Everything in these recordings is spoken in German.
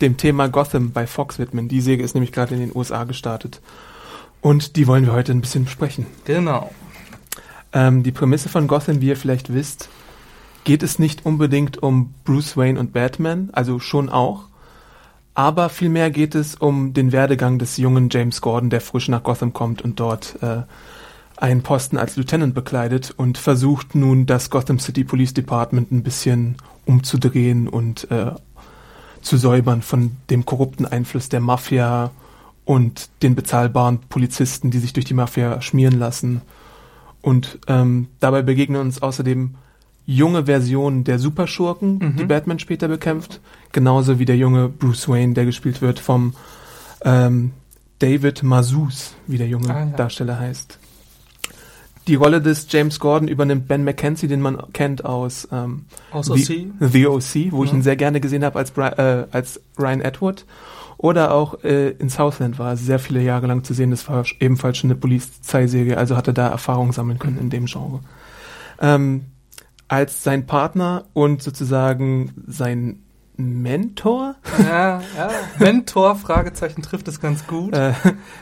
dem Thema Gotham bei Fox widmen. Die Serie ist nämlich gerade in den USA gestartet. Und die wollen wir heute ein bisschen besprechen. Genau. Ähm, die Prämisse von Gotham, wie ihr vielleicht wisst, geht es nicht unbedingt um Bruce Wayne und Batman, also schon auch. Aber vielmehr geht es um den Werdegang des jungen James Gordon, der frisch nach Gotham kommt und dort äh, einen Posten als Lieutenant bekleidet und versucht nun das Gotham City Police Department ein bisschen umzudrehen und äh, zu säubern von dem korrupten Einfluss der Mafia und den bezahlbaren Polizisten, die sich durch die Mafia schmieren lassen. Und ähm, dabei begegnen uns außerdem junge Versionen der Superschurken, die Batman später bekämpft, genauso wie der junge Bruce Wayne, der gespielt wird vom ähm, David Mazouz, wie der junge Ah, ja. Darsteller heißt. Die Rolle des James Gordon übernimmt Ben McKenzie, den man kennt aus ähm, Aus The, OC? The OC, wo ich Ja. ihn sehr gerne gesehen habe als, äh, als Ryan Atwood. Oder auch äh, in Southland war er sehr viele Jahre lang zu sehen. Das war ebenfalls schon eine Polizeiserie, also hatte da Erfahrung sammeln können in dem Genre. Ähm, als sein Partner und sozusagen sein Mentor Ja, ja. Mentor, Fragezeichen, trifft es ganz gut. äh,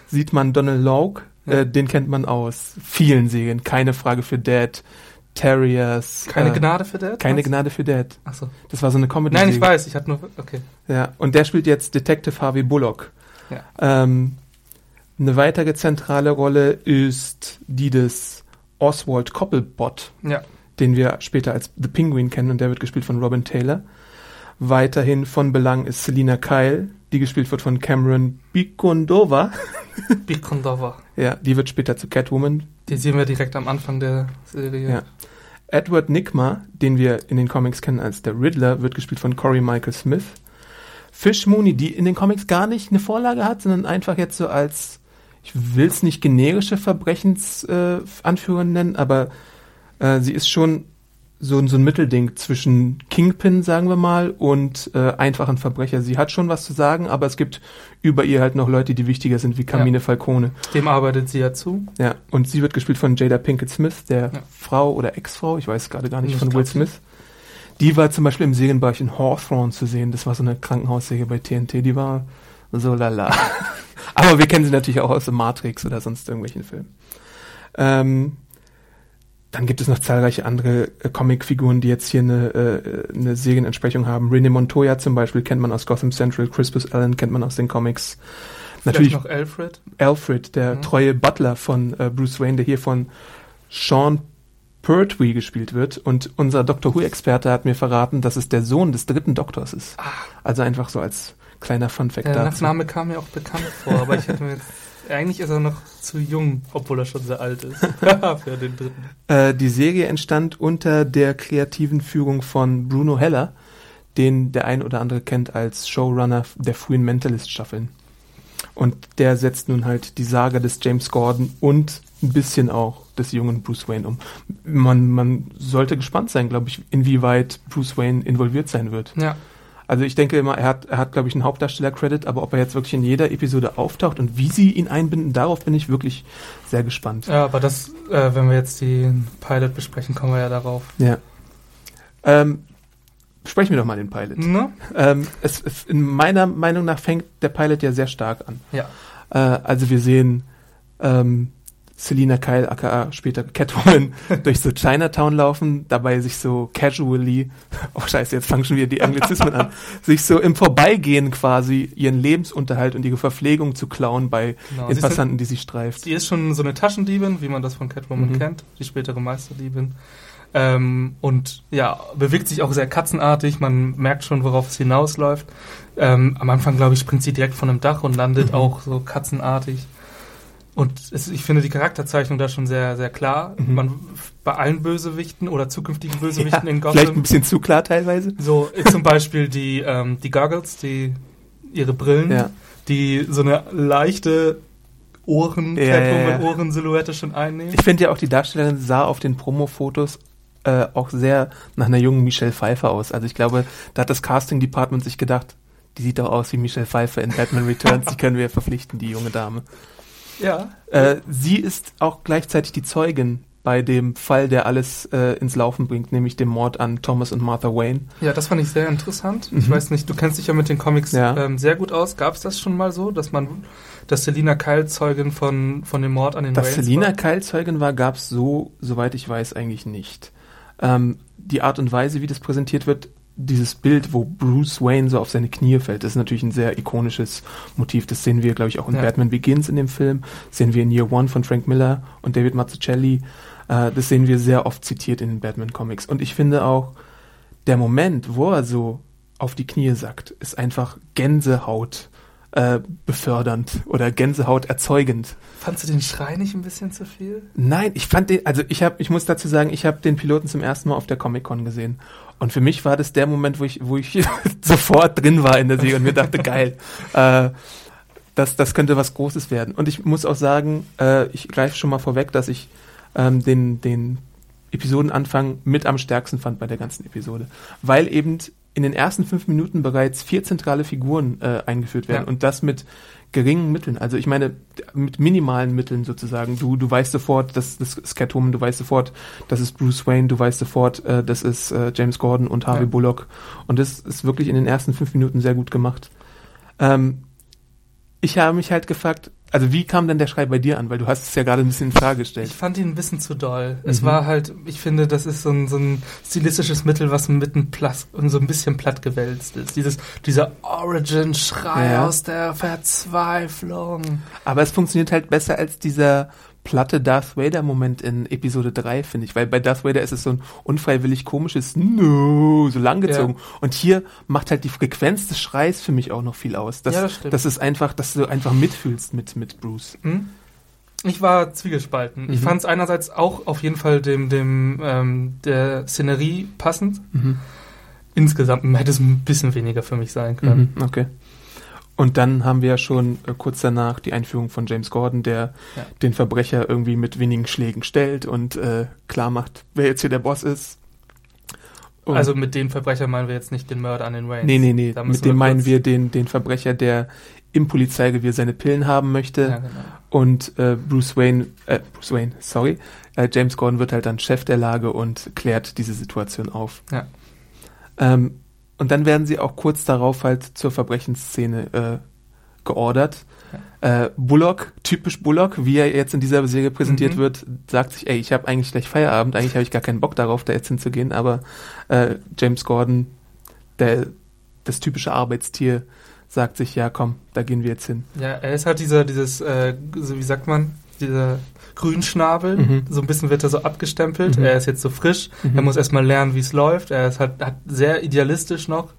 sieht man Donald Logue. Ja. Äh, den kennt man aus vielen Serien. Keine Frage für Dad, Terriers. Keine äh, Gnade für Dad? Keine? Gnade für Dad. Achso. Das war so eine comedy Nein, ich weiß, ich hatte nur. Okay. Ja, und der spielt jetzt Detective Harvey Bullock. Ja. Ähm, eine weitere zentrale Rolle ist die des Oswald Cobblepot, Ja. den wir später als The Penguin kennen und der wird gespielt von Robin Taylor. Weiterhin von Belang ist Selina Kyle, die gespielt wird von Cameron Bikondova. Bikondova. Ja, die wird später zu Catwoman. Die sehen wir direkt am Anfang der Serie. Ja. Edward Nigma, den wir in den Comics kennen als der Riddler, wird gespielt von Corey Michael Smith. Fish Mooney, die in den Comics gar nicht eine Vorlage hat, sondern einfach jetzt so als, ich will es nicht generische Verbrechensanführerin äh, nennen, aber äh, sie ist schon so, so ein Mittelding zwischen Kingpin, sagen wir mal, und äh, einfachen Verbrecher. Sie hat schon was zu sagen, aber es gibt über ihr halt noch Leute, die wichtiger sind, wie Carmine Ja. Falcone. Dem arbeitet sie ja zu. Ja, und sie wird gespielt von Jada Pinkett Smith, der Ja. Frau oder Ex-Frau, ich weiß gerade gar nicht, Ich von Will Smith. Die war zum Beispiel im Serienbereich in Hawthorne zu sehen. Das war so eine Krankenhausserie bei TNT. Die war so lala. Aber wir kennen sie natürlich auch aus The Matrix oder sonst irgendwelchen Filmen. Ähm, dann gibt es noch zahlreiche andere äh, Comicfiguren, die jetzt hier eine, äh, eine Serienentsprechung haben. Rene Montoya zum Beispiel kennt man aus Gotham Central. Crispus Allen kennt man aus den Comics. Vielleicht noch Alfred. Alfred, der Mhm. treue Butler von äh, Bruce Wayne, der hier von Sean Pertwee gespielt wird. Und unser Doctor Who-Experte hat mir verraten, dass es der Sohn des dritten Doktors ist. Also einfach so als kleiner Funfact Ah. Der dazu. Nachname kam mir auch bekannt vor, aber ich hätte mir jetzt. Eigentlich ist er noch zu jung, obwohl er schon sehr alt ist. Für den dritten. Äh, die Serie entstand unter der kreativen Führung von Bruno Heller, den der ein oder andere kennt als Showrunner der frühen Mentalist-Staffeln. Und der setzt nun halt die Saga des James Gordon und ein bisschen auch des jungen Bruce Wayne um. Man, man sollte gespannt sein, glaube ich, inwieweit Bruce Wayne involviert sein wird. Ja. Also ich denke immer, er hat, er hat glaube ich, einen Hauptdarsteller-Credit, aber ob er jetzt wirklich in jeder Episode auftaucht und wie sie ihn einbinden, darauf bin ich wirklich sehr gespannt. Ja, aber das, äh, wenn wir jetzt den Pilot besprechen, kommen wir ja darauf. Ja. Ähm, sprechen wir doch mal den Pilot. Ne? Ähm, es, es, in meiner Meinung nach fängt der Pilot ja sehr stark an. Ja. Äh, also wir sehen ähm, Selina Kyle, aka später Catwoman, durch so Chinatown laufen, dabei sich so casually, oh scheiße, jetzt fangen schon wieder die Anglizismen an, sich so im Vorbeigehen quasi ihren Lebensunterhalt und ihre Verpflegung zu klauen bei Genau, den sie Passanten, sind- die sie streift. Die ist schon so eine Taschendiebin, wie man das von Catwoman Mhm. kennt, die spätere Meisterdiebin. Ähm, und ja, bewegt sich auch sehr katzenartig. Man merkt schon, worauf es hinausläuft. Ähm, am Anfang, glaube ich, springt sie direkt von einem Dach und landet Mhm. auch so katzenartig. Und es, ich finde die Charakterzeichnung da schon sehr, sehr klar. Mhm. Man bei allen Bösewichten oder zukünftigen Bösewichten in vielleicht ein Gotham. bisschen zu klar teilweise. So äh, zum Beispiel die, ähm, die Goggles, die ihre Brillen, Ja. die so eine leichte Ohren, Ja, ja, ja. Catwoman-Ohren-Silhouette schon einnehmen. Ich finde ja auch, die Darstellerin sah auf den Promo-Fotos äh, auch sehr nach einer jungen Michelle Pfeiffer aus. Also ich glaube, da hat das Casting-Department sich gedacht, die sieht doch aus wie Michelle Pfeiffer in Batman Returns, die können wir verpflichten, die junge Dame. Ja. Äh, sie ist auch gleichzeitig die Zeugin bei dem Fall, der alles äh, ins Laufen bringt, nämlich dem Mord an Thomas und Martha Wayne. Ja, das fand ich sehr interessant. Ich Mhm. weiß nicht, du kennst dich ja mit den Comics Ja. ähm, sehr gut aus. Gab es das schon mal so, dass man, dass Selina Kyle Zeugin von, von dem Mord an den Dass Waynes Selina war? Kyle Zeugin war, gab es so, soweit ich weiß, eigentlich nicht. Ähm, die Art und Weise, wie das präsentiert wird, dieses Bild, wo Bruce Wayne so auf seine Knie fällt, das ist natürlich ein sehr ikonisches Motiv. Das sehen wir, glaube ich, auch in Ja. Batman Begins in dem Film. Das sehen wir in Year One von Frank Miller und David Mazzucchelli. Äh, das sehen wir sehr oft zitiert in den Batman-Comics. Und ich finde auch, der Moment, wo er so auf die Knie sackt, ist einfach Gänsehaut äh, befördernd oder Gänsehaut erzeugend. Fandst du den Schrei nicht ein bisschen zu viel? Nein, ich fand den, also ich habe, ich muss dazu sagen, ich habe den Piloten zum ersten Mal auf der Comic Con gesehen und für mich war das der Moment, wo ich, wo ich sofort drin war in der Serie und mir dachte, geil, äh, das, das könnte was Großes werden. Und ich muss auch sagen, äh, ich greife schon mal vorweg, dass ich ähm, den, den Episodenanfang mit am stärksten fand bei der ganzen Episode, weil eben in den ersten fünf Minuten bereits vier zentrale Figuren äh, eingeführt werden Ja. und das mit geringen Mitteln. Also ich meine, mit minimalen Mitteln sozusagen. Du, du weißt sofort, das, das ist Catwoman, du weißt sofort, das ist Bruce Wayne, du weißt sofort, äh, das ist äh, James Gordon und Harvey Ja. Bullock. Und das ist wirklich in den ersten fünf Minuten sehr gut gemacht. Ähm, ich habe mich halt gefragt, also wie kam denn der Schrei bei dir an? Weil du hast es ja gerade ein bisschen in Frage gestellt. Ich fand ihn ein bisschen zu doll. Es Mhm. war halt, ich finde, das ist so ein, so ein stilistisches Mittel, was mitten platt und so ein bisschen platt gewälzt ist. Dieses, dieser Origin-Schrei Ja. aus der Verzweiflung. Aber es funktioniert halt besser als dieser platte Darth Vader-Moment in Episode 3, finde ich. Weil bei Darth Vader ist es so ein unfreiwillig komisches No, so langgezogen. Und hier macht halt die Frequenz des Schreis für mich auch noch viel aus. Das, Ja, das stimmt. das ist einfach, dass du einfach mitfühlst mit, mit Bruce. Hm? Ich war zwiegespalten. Ich Mhm. fand es einerseits auch auf jeden Fall dem, dem ähm, der Szenerie passend. Mhm. Insgesamt hätte es ein bisschen weniger für mich sein können. Mhm, okay. Und dann haben wir ja schon äh, kurz danach die Einführung von James Gordon, der Ja. den Verbrecher irgendwie mit wenigen Schlägen stellt und äh, klar macht, wer jetzt hier der Boss ist. Und- Also mit den Verbrechern meinen wir jetzt nicht den Mörder an den Waynes. Nee, nee, nee. Mit dem meinen wir den, den Verbrecher, der im Polizeirevier seine Pillen haben möchte. Ja, genau. Und äh, Bruce Wayne, äh, Bruce Wayne, sorry, äh, James Gordon wird halt dann Chef der Lage und klärt diese Situation auf. Ja. Ähm, und dann werden sie auch kurz darauf halt zur Verbrechensszene äh, geordert. Äh, Bullock, typisch Bullock, wie er jetzt in dieser Serie präsentiert Mhm. wird, sagt sich, ey, ich habe eigentlich gleich Feierabend, eigentlich habe ich gar keinen Bock darauf, da jetzt hinzugehen, aber äh, James Gordon, der, das typische Arbeitstier, sagt sich, ja komm, da gehen wir jetzt hin. Ja, er ist halt dieser, dieses, äh, so wie sagt man, dieser Grünschnabel. Mhm. So ein bisschen wird er so abgestempelt. Mhm. Er ist jetzt so frisch. Mhm. Er muss erstmal lernen, wie es läuft. Er ist halt, hat sehr idealistisch noch.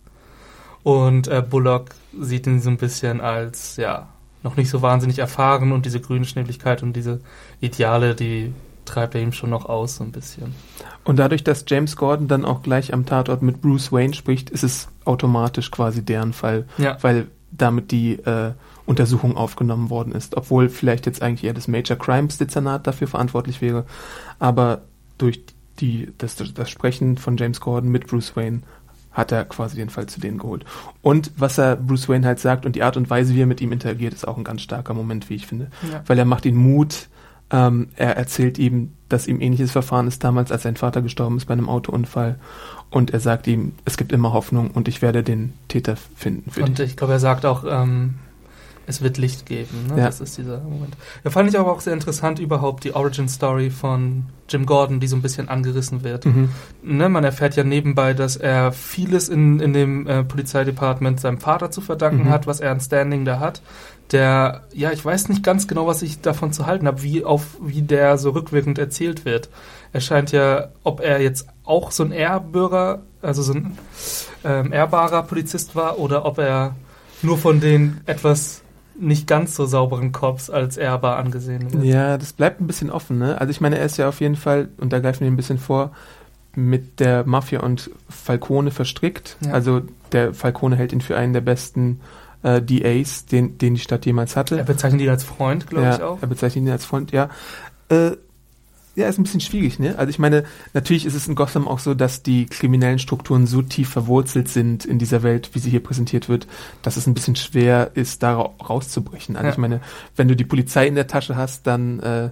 Und äh, Bullock sieht ihn so ein bisschen als, ja, noch nicht so wahnsinnig erfahren und diese Grünschnäbligkeit und diese Ideale, die treibt er ihm schon noch aus, so ein bisschen. Und dadurch, dass James Gordon dann auch gleich am Tatort mit Bruce Wayne spricht, ist es automatisch quasi deren Fall, Ja. weil damit die äh, Untersuchung aufgenommen worden ist. Obwohl vielleicht jetzt eigentlich eher das Major Crimes Dezernat dafür verantwortlich wäre. Aber durch die, das, das Sprechen von James Gordon mit Bruce Wayne hat er quasi den Fall zu denen geholt. Und was er Bruce Wayne halt sagt und die Art und Weise, wie er mit ihm interagiert, ist auch ein ganz starker Moment, wie ich finde. Ja. Weil er macht ihn Mut, ähm, er erzählt ihm, dass ihm ähnliches Verfahren ist damals, als sein Vater gestorben ist bei einem Autounfall. Und er sagt ihm, es gibt immer Hoffnung und ich werde den Täter finden für Und dich. ich glaube, er sagt auch, ähm, es wird Licht geben. Ne? Ja. Das ist dieser Moment. Ja, fand ich aber auch sehr interessant überhaupt die Origin Story von Jim Gordon, die so ein bisschen angerissen wird. Mhm. Ne, man erfährt ja nebenbei, dass er vieles in, in dem äh, Polizeidepartement seinem Vater zu verdanken Mhm. hat, was er an Standing da hat. Der, ja, ich weiß nicht ganz genau, was ich davon zu halten habe, wie auf wie der so rückwirkend erzählt wird. Er scheint ja, ob er jetzt auch so ein Ehrbürger, also so ein ähm, ehrbarer Polizist war, oder ob er nur von den etwas nicht ganz so sauberen Cops als ehrbar angesehen wird. Ja, das bleibt ein bisschen offen, ne? Also ich meine, er ist ja auf jeden Fall, und da greifen wir ein bisschen vor, mit der Mafia und Falcone verstrickt. Ja. Also der Falcone hält ihn für einen der besten äh, DAs, den, den die Stadt jemals hatte. Er bezeichnet ihn als Freund, glaube ja, ich auch. Er bezeichnet ihn als Freund, ja. Äh, ja, ist ein bisschen schwierig, ne? Also ich meine, natürlich ist es in Gotham auch so, dass die kriminellen Strukturen so tief verwurzelt sind in dieser Welt, wie sie hier präsentiert wird, dass es ein bisschen schwer ist, da ra- rauszubrechen. Also Ja. ich meine, wenn du die Polizei in der Tasche hast, dann äh,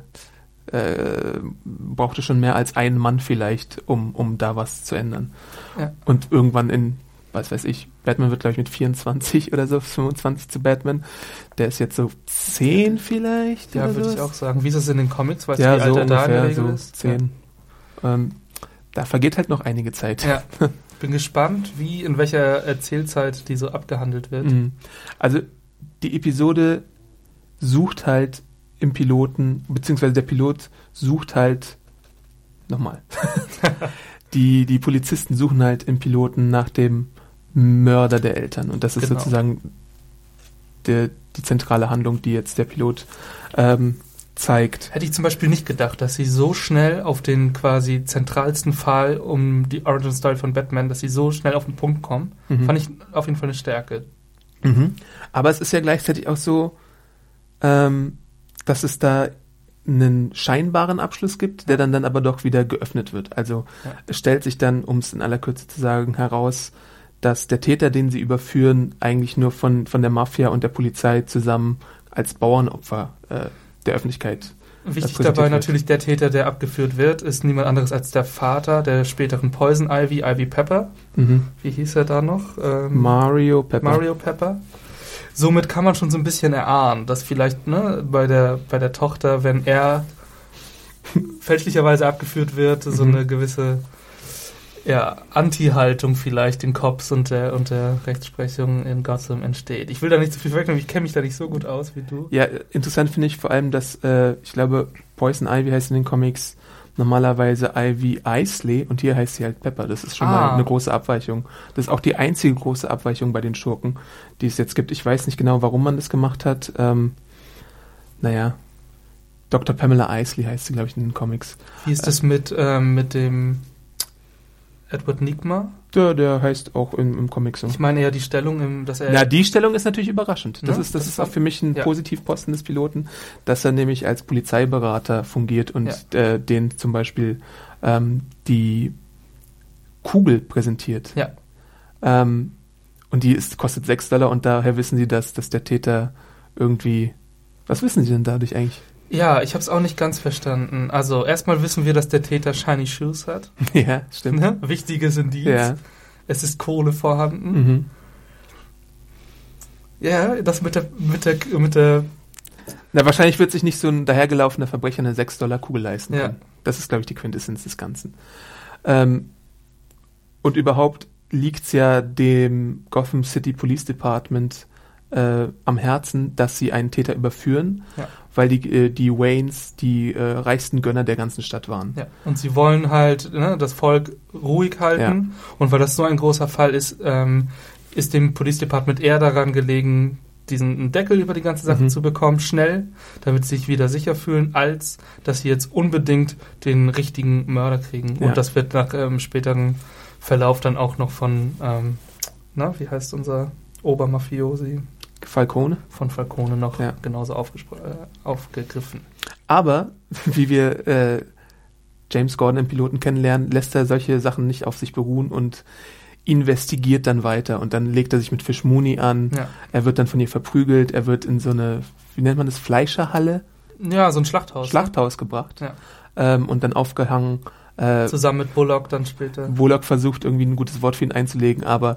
äh, braucht es schon mehr als einen Mann vielleicht, um, um da was zu ändern. Ja. Und irgendwann in, was weiß ich, Batman wird, glaube ich, mit 24 oder so, 25 zu Batman. Der ist jetzt so 10 vielleicht. Ja, würde ich auch sagen. Wie ist es in den Comics? Weißt ja, du, wie so alt er da ungefähr, Regel so ist? 10. Ähm, da vergeht halt noch einige Zeit. Ja. ja. Bin gespannt, wie, in welcher Erzählzeit die so abgehandelt wird. Mhm. Also die Episode sucht halt im Piloten, beziehungsweise der Pilot sucht halt, nochmal, die, die Polizisten suchen halt im Piloten nach dem Mörder der Eltern. Und das ist Genau. sozusagen der, die zentrale Handlung, die jetzt der Pilot ähm, zeigt. Hätte ich zum Beispiel nicht gedacht, dass sie so schnell auf den quasi zentralsten Fall um die Origin Story von Batman, dass sie so schnell auf den Punkt kommen. Mhm. Fand ich auf jeden Fall eine Stärke. Mhm. Aber es ist ja gleichzeitig auch so, ähm, dass es da einen scheinbaren Abschluss gibt, der dann dann aber doch wieder geöffnet wird. Also Ja. stellt sich dann, um es in aller Kürze zu sagen, heraus, dass der Täter, den sie überführen, eigentlich nur von, von der Mafia und der Polizei zusammen als Bauernopfer äh, der Öffentlichkeit. Wichtig dabei wird. natürlich, der Täter, der abgeführt wird, ist niemand anderes als der Vater der späteren Poison Ivy, Ivy Pepper. Mhm. Wie hieß er da noch? Ähm, Mario Pepper. Mario Pepper. Somit kann man schon so ein bisschen erahnen, dass vielleicht ne, bei, der, bei der Tochter, wenn er fälschlicherweise abgeführt wird, so Mhm. eine gewisse ja, Anti-Haltung vielleicht den Cops und der, und der Rechtsprechung in Gotham entsteht. Ich will da nicht zu viel wegnehmen, ich kenne mich da nicht so gut aus wie du. Ja, interessant finde ich vor allem, dass äh, ich glaube, Poison Ivy heißt in den Comics normalerweise Ivy Isley und hier heißt sie halt Pepper. Das ist schon mal Ah. eine große Abweichung. Das ist auch die einzige große Abweichung bei den Schurken, die es jetzt gibt. Ich weiß nicht genau, warum man das gemacht hat. Ähm, naja, Dr. Pamela Isley heißt sie, glaube ich, in den Comics. Wie ist das mit, ähm, mit dem Edward Nigma? Der, der heißt auch im, im Comic so. Ich meine eher die Stellung, im, dass er... Na, die Stellung ist natürlich überraschend. Das Ja, ist, das das ist auch für mich ein ja. Positivposten des Piloten, dass er nämlich als Polizeiberater fungiert und äh, den zum Beispiel ähm, die Kugel präsentiert. ja. Ähm, und die ist, kostet 6 Dollar und daher wissen sie, dass, dass der Täter irgendwie. Was wissen sie denn dadurch eigentlich? Ja, ich habe es auch nicht ganz verstanden. Also erstmal wissen wir, dass der Täter Shiny Shoes hat. ja, stimmt. Ne? Wichtiges Indiz. Ja. Es ist Kohle vorhanden. Mhm. Ja, das mit der, mit der, mit der, Na, wahrscheinlich wird sich nicht so ein dahergelaufener Verbrecher eine 6 Dollar Kugel leisten Ja. können. Das ist, glaube ich, die Quintessenz des Ganzen. Ähm, und überhaupt liegt's ja dem Gotham City Police Department äh, am Herzen, dass sie einen Täter überführen, Ja. weil die, äh, die Waynes die äh, reichsten Gönner der ganzen Stadt waren. ja. Und sie wollen halt ne, das Volk ruhig halten. Und weil das so ein großer Fall ist, ähm, ist dem Police Department eher daran gelegen, diesen Deckel über die ganze Sache Mhm. zu bekommen, schnell, damit sie sich wieder sicher fühlen, als dass sie jetzt unbedingt den richtigen Mörder kriegen. Ja. Und das wird nach ähm, späteren Verlauf dann auch noch von, ähm, na, wie heißt unser Obermafiosi Falcone. von Falcone noch Ja. genauso äh, aufgegriffen. Aber, wie wir äh, James Gordon im Piloten kennenlernen, lässt er solche Sachen nicht auf sich beruhen und investigiert dann weiter. Und dann legt er sich mit Fish Mooney an. Ja. Er wird dann von ihr verprügelt. Er wird in so eine, wie nennt man das, Fleischerhalle, Ja, so ein Schlachthaus. Schlachthaus gebracht. Ja. Ähm, und dann aufgehangen Äh, Zusammen mit Bullock dann später. Bullock versucht irgendwie ein gutes Wort für ihn einzulegen, aber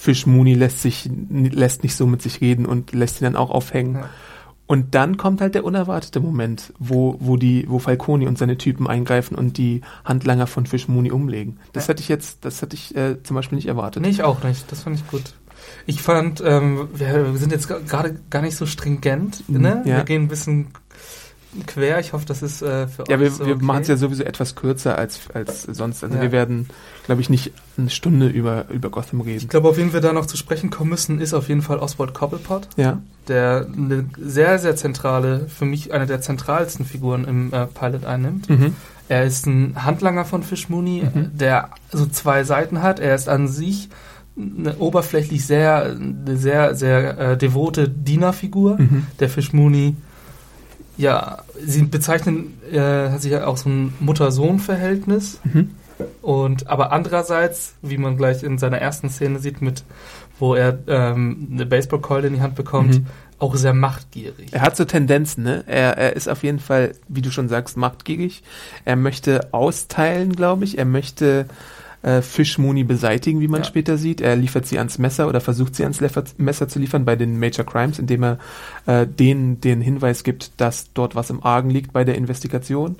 Fish Mooney lässt sich lässt nicht so mit sich reden und lässt ihn dann auch aufhängen. Ja. Und dann kommt halt der unerwartete Moment, wo, wo die, wo Falcone und seine Typen eingreifen und die Handlanger von Fish Mooney umlegen. Das Ja. hatte ich jetzt, das hatte ich äh, zum Beispiel nicht erwartet. Nee, ich auch nicht. Das fand ich gut. Ich fand, ähm, wir, wir sind jetzt gerade gar nicht so stringent, ne? Mhm, ja. Wir gehen ein bisschen quer. Ich hoffe, das ist äh, für Ja, euch wir, so wir okay. machen es ja sowieso etwas kürzer als, als sonst. Also Ja. wir werden, glaube ich, nicht eine Stunde über, über Gotham reden. Ich glaube, auf wen wir da noch zu sprechen kommen müssen, ist auf jeden Fall Oswald Cobblepot, Ja. der eine sehr, sehr zentrale, für mich eine der zentralsten Figuren im äh, Pilot einnimmt. Mhm. Er ist ein Handlanger von Fish Mooney, Mhm. der so zwei Seiten hat. Er ist an sich eine oberflächlich sehr, eine sehr, sehr äh, devote Dienerfigur, Mhm. der Fish Mooney. Ja, sie bezeichnen, äh, hat sich ja auch so ein Mutter-Sohn-Verhältnis. Mhm. Und aber andererseits, wie man gleich in seiner ersten Szene sieht, mit wo er ähm, eine Baseballkeule in die Hand bekommt, Mhm. auch sehr machtgierig. Er hat so Tendenzen, ne? Er, er ist auf jeden Fall, wie du schon sagst, machtgierig. Er möchte austeilen, glaube ich. Er möchte äh, Fish Mooney beseitigen, wie man Ja. später sieht. Er liefert sie ans Messer oder versucht sie ans Leffer- Messer zu liefern bei den Major Crimes, indem er äh, denen den Hinweis gibt, dass dort was im Argen liegt bei der Investigation.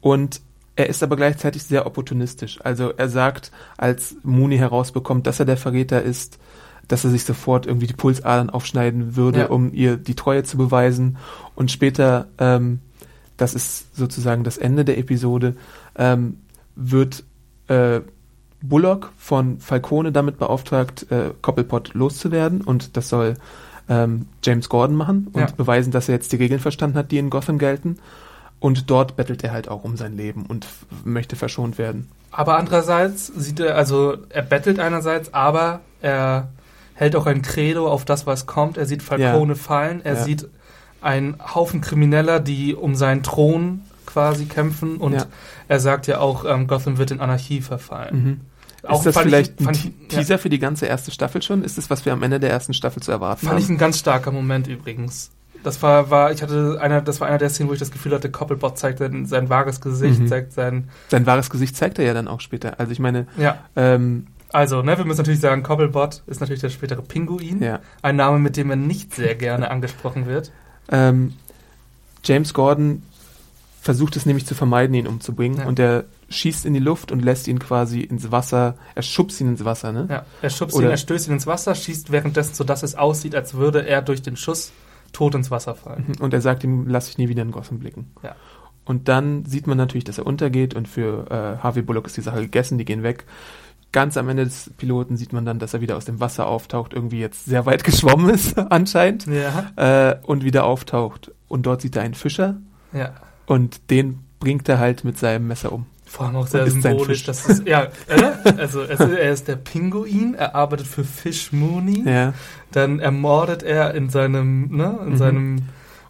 Und er ist aber gleichzeitig sehr opportunistisch. Also er sagt, als Mooney herausbekommt, dass er der Verräter ist, dass er sich sofort irgendwie die Pulsadern aufschneiden würde, Ja. um ihr die Treue zu beweisen. Und später, ähm, das ist sozusagen das Ende der Episode, ähm, wird äh, Bullock von Falcone damit beauftragt, äh, Cobblepot loszuwerden und das soll ähm, James Gordon machen und Ja. beweisen, dass er jetzt die Regeln verstanden hat, die in Gotham gelten. Und dort bettelt er halt auch um sein Leben und möchte verschont werden. Aber andererseits sieht er, also er bettelt einerseits, aber er hält auch ein Credo auf das, was kommt. Er sieht Falcone fallen, er Ja. sieht einen Haufen Krimineller, die um seinen Thron quasi kämpfen und Ja. er sagt ja auch, ähm, Gotham wird in Anarchie verfallen. Mhm. Auch ist das fand vielleicht ich, ein fand ich, ja, Teaser für die ganze erste Staffel schon? Ist das, was wir am Ende der ersten Staffel zu erwarten fand ich haben? ein ganz starker Moment übrigens. Das war, war, ich hatte einer, das war einer der Szenen, wo ich das Gefühl hatte, Koppelbot zeigt sein, sein wahres Gesicht, Mhm. zeigt sein, Sein wahres Gesicht zeigt er ja dann auch später. Also ich meine, ja. ähm, Also, ne, wir müssen natürlich sagen, Koppelbot ist natürlich der spätere Pinguin. ja. Ein Name, mit dem er nicht sehr gerne angesprochen wird. Ähm, James Gordon versucht es nämlich zu vermeiden, ihn umzubringen. Ja. Und er schießt in die Luft und lässt ihn quasi ins Wasser, er schubst ihn ins Wasser, ne? Ja, er schubst Oder- ihn, er stößt ihn ins Wasser, schießt währenddessen, so dass es aussieht, als würde er durch den Schuss tot ins Wasser fallen. Und er sagt ihm, lass dich nie wieder in Gotham blicken. Ja. Und dann sieht man natürlich, dass er untergeht und für äh, Harvey Bullock ist die Sache gegessen, die gehen weg. Ganz am Ende des Piloten sieht man dann, dass er wieder aus dem Wasser auftaucht, irgendwie jetzt sehr weit geschwommen ist anscheinend Ja, äh, und wieder auftaucht. Und dort sieht er einen Fischer ja. Und den bringt er halt mit seinem Messer um. Vor allem auch sehr symbolisch. Fisch. Das ist, ja, äh, also es ist, er ist der Pinguin, er arbeitet für Fish Mooney, Ja. dann ermordet er in seinem, ne, in Mhm. seinem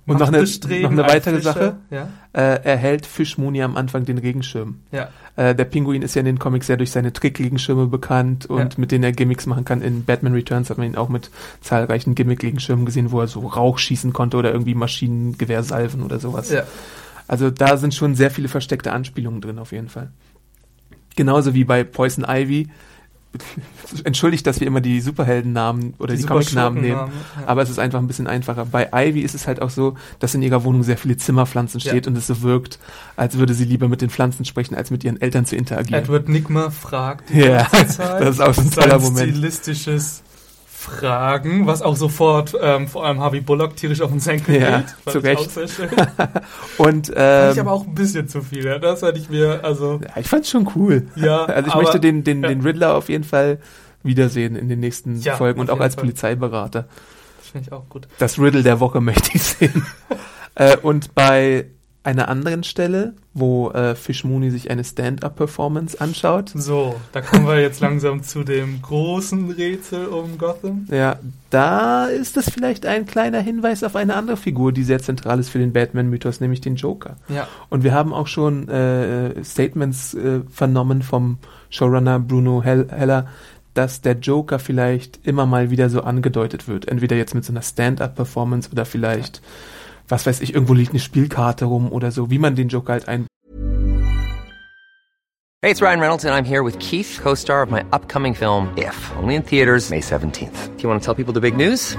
Und noch eine, noch eine weitere Fischer. Sache. Ja, Äh, er hält Fish Mooney am Anfang den Regenschirm. ja, Äh, der Pinguin ist ja in den Comics sehr durch seine Trick-Regenschirme bekannt und Ja. mit denen er Gimmicks machen kann. In Batman Returns hat man ihn auch mit zahlreichen Gimmick-Regenschirmen gesehen, wo er so Rauch schießen konnte oder irgendwie Maschinengewehrsalven oder sowas. ja. Also da sind schon sehr viele versteckte Anspielungen drin auf jeden Fall. Genauso wie bei Poison Ivy. Entschuldigt, dass wir immer die Superheldennamen oder die, super Comicnamen nehmen. Ja. Aber es ist einfach ein bisschen einfacher. Bei Ivy ist es halt auch so, dass in ihrer Wohnung sehr viele Zimmerpflanzen Ja. steht und es so wirkt, als würde sie lieber mit den Pflanzen sprechen, als mit ihren Eltern zu interagieren. Edward Nigma fragt die Ja, das ist auch so ein toller Moment. stilistisches Fragen, was auch sofort ähm, vor allem Harvey Bullock tierisch auf den Senkel Ja, geht. Fand zu ich Recht. Und Fand ähm, ich aber auch ein bisschen zu viel. Ja. Das hatte ich mir, also, ja, ich fand's schon cool. ja. Also ich aber, möchte den, den, ja. den Riddler auf jeden Fall wiedersehen in den nächsten Ja, Folgen und auch als Fall. Polizeiberater. Das finde ich auch gut. Das Riddle der Woche möchte ich sehen. äh, und bei einer anderen Stelle, wo äh, Fish Mooney sich eine Stand-Up-Performance anschaut, So, da kommen wir jetzt langsam zu dem großen Rätsel um Gotham. ja, da ist es vielleicht ein kleiner Hinweis auf eine andere Figur, die sehr zentral ist für den Batman-Mythos, nämlich den Joker. Ja, Und wir haben auch schon äh, Statements äh, vernommen vom Showrunner Bruno Hell Heller, dass der Joker vielleicht immer mal wieder so angedeutet wird. Entweder jetzt mit so einer Stand-up-Performance oder vielleicht, was weiß ich, irgendwo liegt eine Spielkarte rum oder so, wie man den Joker halt ein Hey, it's Ryan Reynolds, and I'm here with Keith, co star of my upcoming film, If, only in theaters, May 17th. Do you want to tell people the big news?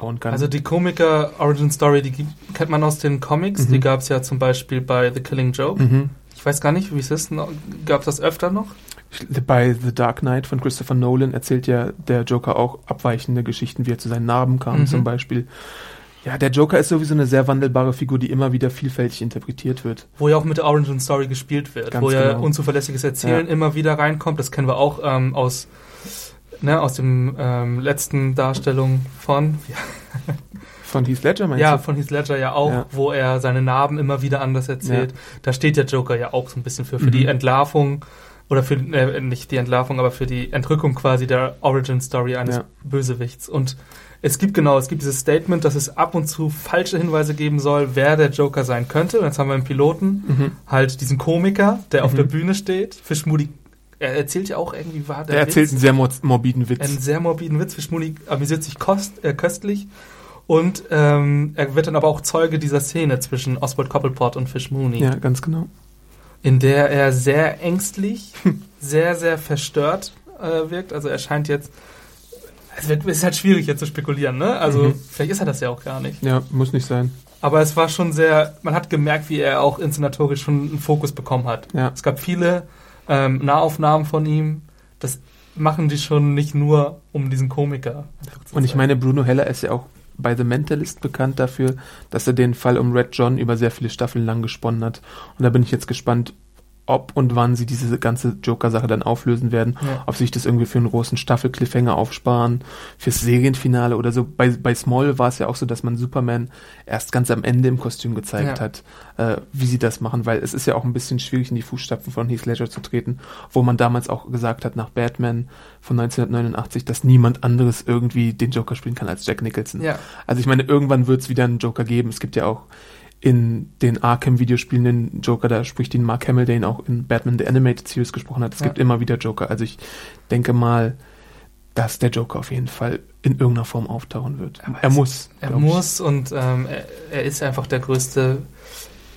Und kann. Also die Komiker Origin Story, die kennt man aus den Comics. Mhm. Die gab es ja zum Beispiel bei The Killing Joke. Ich weiß gar nicht, wie es ist. Gab es das öfter noch? bei The Dark Knight von Christopher Nolan erzählt ja der Joker auch abweichende Geschichten, wie er zu seinen Narben kam Mhm. zum Beispiel. Ja, der Joker ist sowieso eine sehr wandelbare Figur, die immer wieder vielfältig interpretiert wird. Wo ja auch mit der Origin Story gespielt wird. Ganz wo ja genau. unzuverlässiges Erzählen Ja. immer wieder reinkommt. Das kennen wir auch ähm, aus, ne, aus dem ähm, letzten Darstellung von, Von Heath Ledger meinst ja, du? von Heath Ledger ja auch, Ja. wo er seine Narben immer wieder anders erzählt. Da steht der Joker ja auch so ein bisschen für, für die Mhm. Entlarvung oder für, äh, nicht die Entlarvung, aber für die Entrückung quasi der Origin Story eines Ja. Bösewichts. Und es gibt genau, es gibt dieses Statement, dass es ab und zu falsche Hinweise geben soll, wer der Joker sein könnte. Und jetzt haben wir einen Piloten, Mhm. halt diesen Komiker, der auf Mhm. der Bühne steht. Fischmudi, er erzählt ja auch irgendwie, war der Er erzählt Witz, einen sehr mor- morbiden Witz. einen sehr morbiden Witz. Fischmudi amüsiert sich kost, äh, köstlich. Und ähm, er wird dann aber auch Zeuge dieser Szene zwischen Oswald Cobblepot und Fish Mooney, ja, ganz genau. in der er sehr ängstlich, sehr, sehr verstört äh, wirkt. Also er scheint jetzt. Es wird, es ist halt schwierig jetzt zu spekulieren, ne? Also Mhm. vielleicht ist er das ja auch gar nicht. Ja, muss nicht sein. Aber es war schon sehr, man hat gemerkt, wie er auch inszenatorisch schon einen Fokus bekommen hat. Ja. Es gab viele ähm, Nahaufnahmen von ihm. Das machen die schon nicht nur um diesen Komiker. Und ich meine, Bruno Heller ist ja auch bei The Mentalist bekannt dafür, dass er den Fall um Red John über sehr viele Staffeln lang gesponnen hat. Und da bin ich jetzt gespannt, ob und wann sie diese ganze Joker-Sache dann auflösen werden. Ja. Ob sie sich das irgendwie für einen großen Staffel-Cliffhanger aufsparen, fürs Serienfinale oder so. Bei, bei Small war es ja auch so, dass man Superman erst ganz am Ende im Kostüm gezeigt Ja. hat, äh, wie sie das machen, weil es ist ja auch ein bisschen schwierig, in die Fußstapfen von Heath Ledger zu treten, wo man damals auch gesagt hat, nach Batman von 1989, dass niemand anderes irgendwie den Joker spielen kann als Jack Nicholson. Ja. Also ich meine, irgendwann wird es wieder einen Joker geben. Es gibt ja auch in den Arkham-Videospielen den Joker, da spricht ihn Mark Hamill, der ihn auch in Batman The Animated Series gesprochen hat. Es Ja. gibt immer wieder Joker. Also ich denke mal, dass der Joker auf jeden Fall in irgendeiner Form auftauchen wird. Aber er es- muss. Er glaub ich. muss und ähm, er, er ist einfach der größte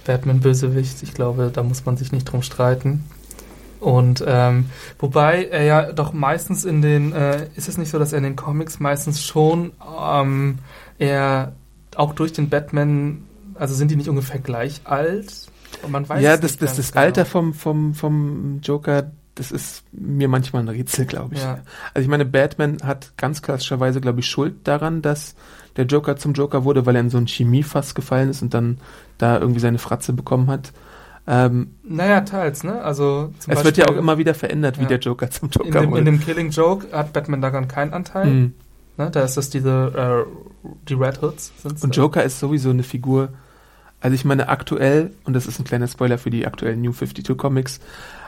Batman-Bösewicht. Ich glaube, da muss man sich nicht drum streiten. Und ähm, wobei er ja doch meistens in den, äh, ist es nicht so, dass er in den Comics meistens schon ähm, er auch durch den Batman, also sind die nicht ungefähr gleich alt? Und man weiß ja, das, das, das genau. Alter vom, vom, vom Joker, das ist mir manchmal ein Rätsel, glaube ich. Ja. Also ich meine, Batman hat ganz klassischerweise, glaube ich, Schuld daran, dass der Joker zum Joker wurde, weil er in so ein Chemiefass gefallen ist und dann da irgendwie seine Fratze bekommen hat. Ähm, Naja, teils, ne? Also es wird ja auch Beispiel immer wieder verändert, wie Ja. der Joker zum in Joker dem, wurde. in dem Killing Joke hat Batman daran keinen Anteil. Mhm. Ne? Da ist das diese, äh, die Red Hoods. sind's Und da. Joker ist sowieso eine Figur. Also ich meine, aktuell, und das ist ein kleiner Spoiler für die aktuellen New 52 Comics,